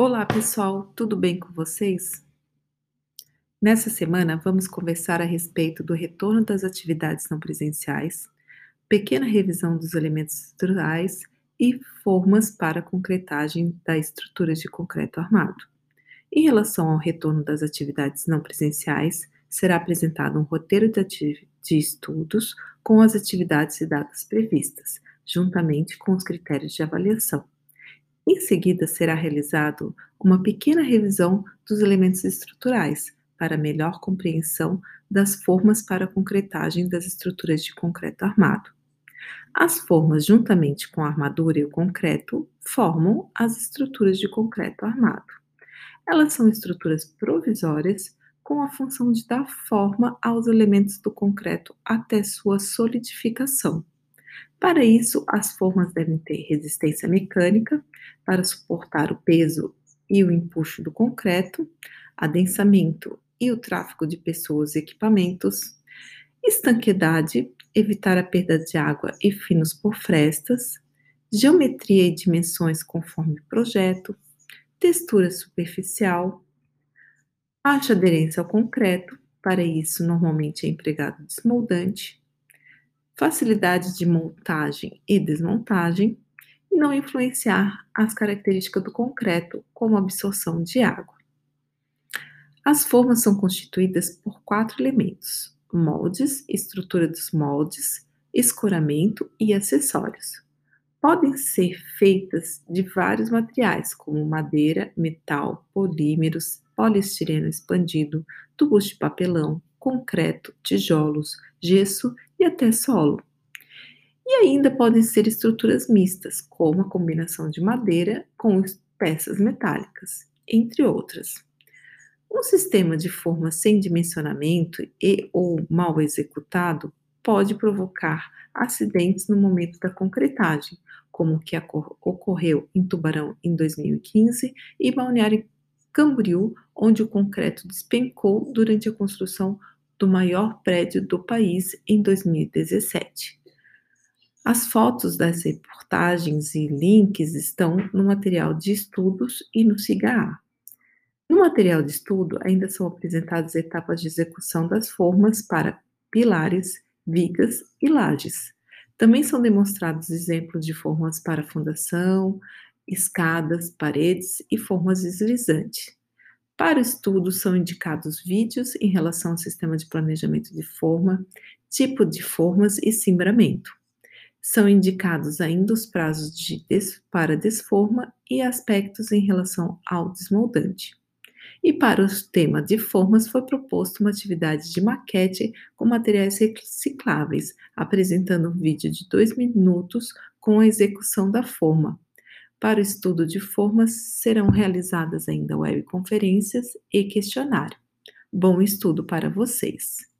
Olá, pessoal, tudo bem com vocês? Nessa semana, vamos conversar a respeito do retorno das atividades não presenciais, pequena revisão dos elementos estruturais e formas para concretagem das estruturas de concreto armado. Em relação ao retorno das atividades não presenciais, será apresentado um roteiro de, de estudos com as atividades e datas previstas, juntamente com os critérios de avaliação. Em seguida, será realizado uma pequena revisão dos elementos estruturais para melhor compreensão das formas para a concretagem das estruturas de concreto armado. As formas, juntamente com a armadura e o concreto, formam as estruturas de concreto armado. Elas são estruturas provisórias com a função de dar forma aos elementos do concreto até sua solidificação. Para isso, as formas devem ter resistência mecânica para suportar o peso e o empuxo do concreto, adensamento e o tráfego de pessoas e equipamentos, estanqueidade, evitar a perda de água e finos por frestas, geometria e dimensões conforme projeto, textura superficial, baixa aderência ao concreto, para isso normalmente é empregado desmoldante, facilidade de montagem e desmontagem, e não influenciar as características do concreto, como absorção de água. As formas são constituídas por quatro elementos: moldes, estrutura dos moldes, escoramento e acessórios. Podem ser feitas de vários materiais, como madeira, metal, polímeros, poliestireno expandido, tubos de papelão, concreto, tijolos, gesso e até solo. E ainda podem ser estruturas mistas, como a combinação de madeira com peças metálicas, entre outras. Um sistema de forma sem dimensionamento e ou mal executado pode provocar acidentes no momento da concretagem, como o que ocorreu em Tubarão em 2015 e Balneário Camboriú, onde o concreto despencou durante a construção do maior prédio do país em 2017. As fotos das reportagens e links estão no material de estudos e no SIGA. No material de estudo, ainda são apresentadas etapas de execução das formas para pilares, vigas e lajes. Também são demonstrados exemplos de formas para fundação, escadas, paredes e formas deslizantes. Para o estudo, são indicados vídeos em relação ao sistema de planejamento de forma, tipo de formas e cimbramento. São indicados ainda os prazos de des para desforma e aspectos em relação ao desmoldante. E para o tema de formas foi proposto uma atividade de maquete com materiais recicláveis, apresentando um vídeo de dois minutos com a execução da forma, para o estudo de formas, serão realizadas ainda webconferências e questionário. Bom estudo para vocês!